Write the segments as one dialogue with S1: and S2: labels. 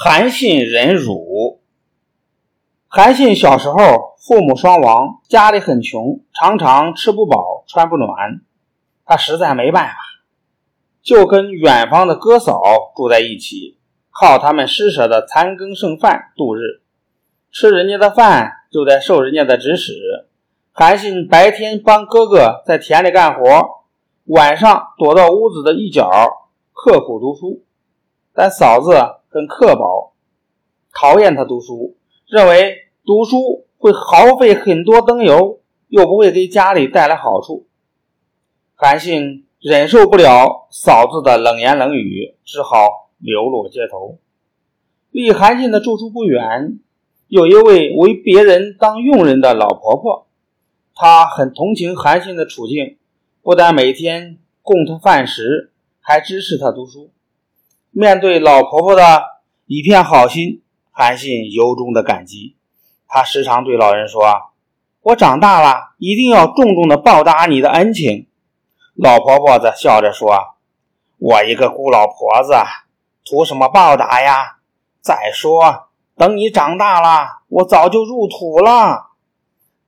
S1: 韩信忍辱。韩信小时候父母双亡，家里很穷，常常吃不饱穿不暖。他实在没办法，就跟远方的哥嫂住在一起，靠他们施舍的残羹剩饭度日。吃人家的饭，就得受人家的指使。韩信白天帮哥哥在田里干活，晚上躲到屋子的一角刻苦读书。但嫂子很刻薄，讨厌他读书，认为读书会耗费很多灯油，又不会给家里带来好处。韩信忍受不了嫂子的冷言冷语，只好流落街头。离韩信的住处不远，有一位为别人当佣人的老婆婆，她很同情韩信的处境，不但每天供他饭食，还支持他读书。面对老婆婆的一片好心，韩信由衷的感激。他时常对老人说：“我长大了一定要重重的报答你的恩情。”老婆婆则笑着说：“我一个孤老婆子，图什么报答呀？再说，等你长大了，我早就入土了。”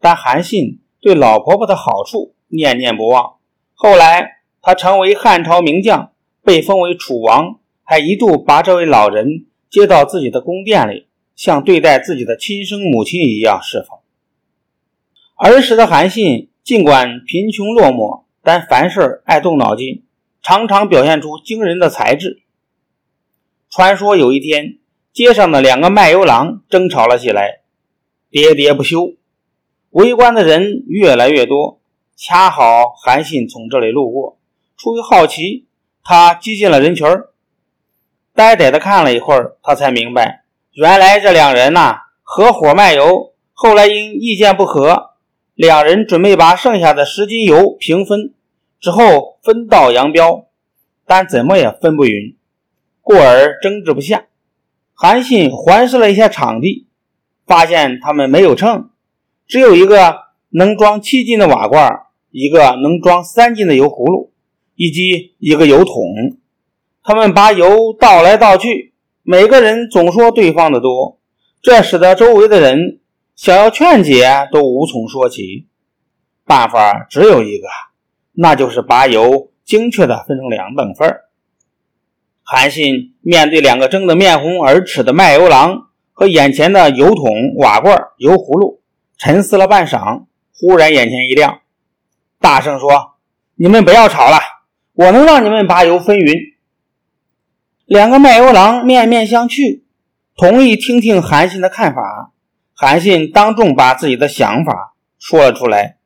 S1: 但韩信对老婆婆的好处念念不忘。后来，他成为汉朝名将，被封为楚王。还一度把这位老人接到自己的宫殿里，像对待自己的亲生母亲一样侍奉。儿时的韩信尽管贫穷落寞，但凡事爱动脑筋，常常表现出惊人的才智。传说有一天，街上的两个卖油郎争吵了起来，喋喋不休，围观的人越来越多。恰好韩信从这里路过，出于好奇，他挤进了人群儿。呆呆的看了一会儿，他才明白，原来这两人呐合伙卖油，后来因意见不合，两人准备把剩下的十斤油平分，之后分道扬镳，但怎么也分不匀，故而争执不下。韩信环视了一下场地，发现他们没有秤，只有一个能装七斤的瓦罐，一个能装三斤的油葫芦，以及一个油桶。他们把油倒来倒去，每个人总说对方的多，这使得周围的人想要劝解都无从说起。办法只有一个，那就是把油精确的分成两等份。韩信面对两个争得面红耳赤的卖油郎和眼前的油桶、瓦罐、油葫芦，沉思了半晌，忽然眼前一亮，大声说：“你们不要吵了，我能让你们把油分匀。”两个卖油郎面面相觑，同意听听韩信的看法。韩信当众把自己的想法说了出来：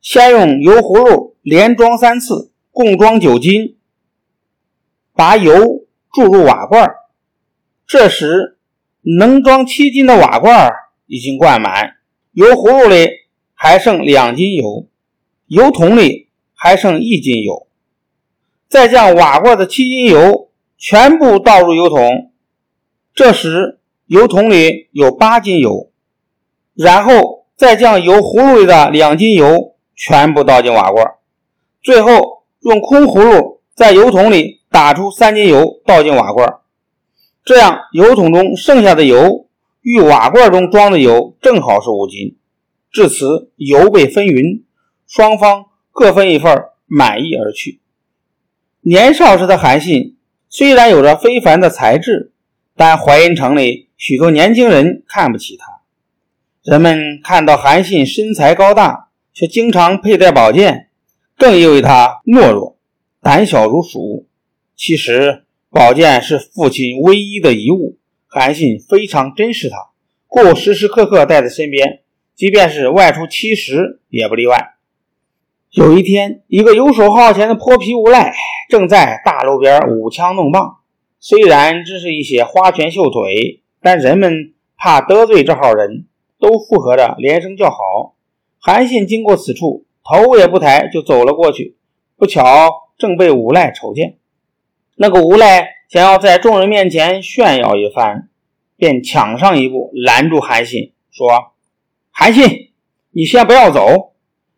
S1: 先用油葫芦连装三次，共装九斤，把油注入瓦罐。这时，能装七斤的瓦罐已经灌满，油葫芦里还剩两斤油，油桶里还剩一斤油。再将瓦罐的七斤油。全部倒入油桶，这时油桶里有八斤油，然后再将油葫芦里的两斤油全部倒进瓦罐，最后用空葫芦在油桶里打出三斤油倒进瓦罐，这样油桶中剩下的油与瓦罐中装的油正好是五斤。至此，油被分匀，双方各分一份，满意而去。年少时的韩信。虽然有着非凡的才智，但淮阴城里许多年轻人看不起他。人们看到韩信身材高大，却经常佩戴宝剑，更因为他懦弱、胆小如鼠。其实，宝剑是父亲唯一的遗物，韩信非常珍视它，故时时刻刻带在身边，即便是外出乞食也不例外。有一天，一个游手好闲的泼皮无赖正在大路边舞枪弄棒。虽然只是一些花拳绣腿，但人们怕得罪这号人，都附和着连声叫好。韩信经过此处，头也不抬就走了过去。不巧，正被无赖瞅见。那个无赖想要在众人面前炫耀一番，便抢上一步拦住韩信，说：“韩信，你先不要走。”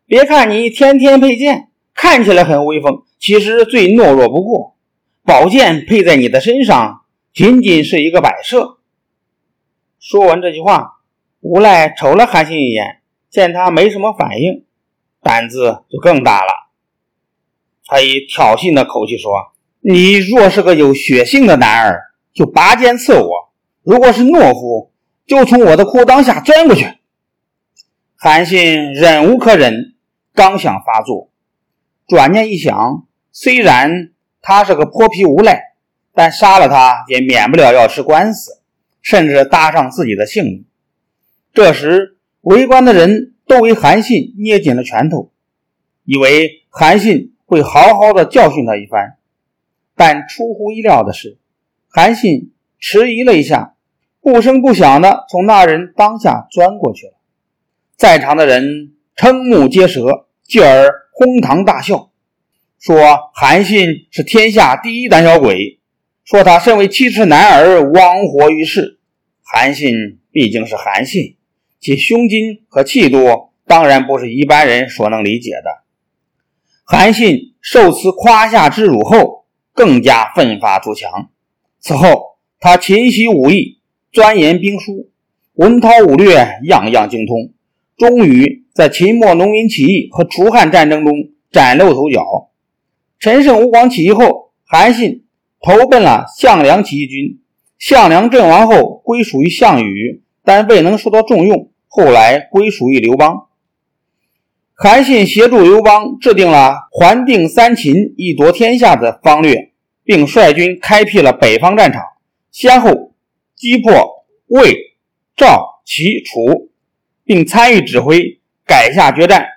S1: 别看你天天佩剑，看起来很威风，其实最懦弱不过。宝剑配在你的身上，仅仅是一个摆设。说完这句话，无赖瞅了韩信一眼，见他没什么反应，胆子就更大了。他以挑衅的口气说：“你若是个有血性的男儿，就拔剑刺我；如果是懦夫，就从我的裤裆下钻过去。”韩信忍无可忍，刚想发作，转念一想，虽然他是个泼皮无赖。但杀了他也免不了要吃官司，甚至搭上自己的性命。这时，围观的人都为韩信捏紧了拳头，以为韩信会好好的教训他一番。但出乎意料的是，韩信迟疑了一下，不声不响的从那人当下钻过去了。在场的人瞠目结舌，继而哄堂大笑，说韩信是天下第一胆小鬼。说他身为七尺男儿，枉活于世。韩信毕竟是韩信，其胸襟和气度当然不是一般人所能理解的。韩信受此夸下之辱后，更加奋发图强。此后，他勤习武艺，钻研兵书，文韬武略样样精通，终于在秦末农民起义和楚汉战争中崭露头角。陈胜吴广起义后，韩信。投奔了项梁起义军，项梁阵亡后归属于项羽，但未能受到重用，后来归属于刘邦。韩信协助刘邦制定了还定三秦、一夺天下的方略，并率军开辟了北方战场，先后击破魏、赵、齐、楚，并参与指挥改下决战，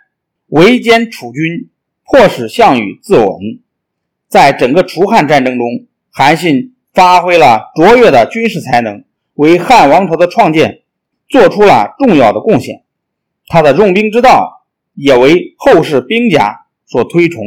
S1: 围歼楚军，迫使项羽自刎。在整个楚汉战争中，韩信发挥了卓越的军事才能，为汉王朝的创建做出了重要的贡献。他的用兵之道也为后世兵家所推崇。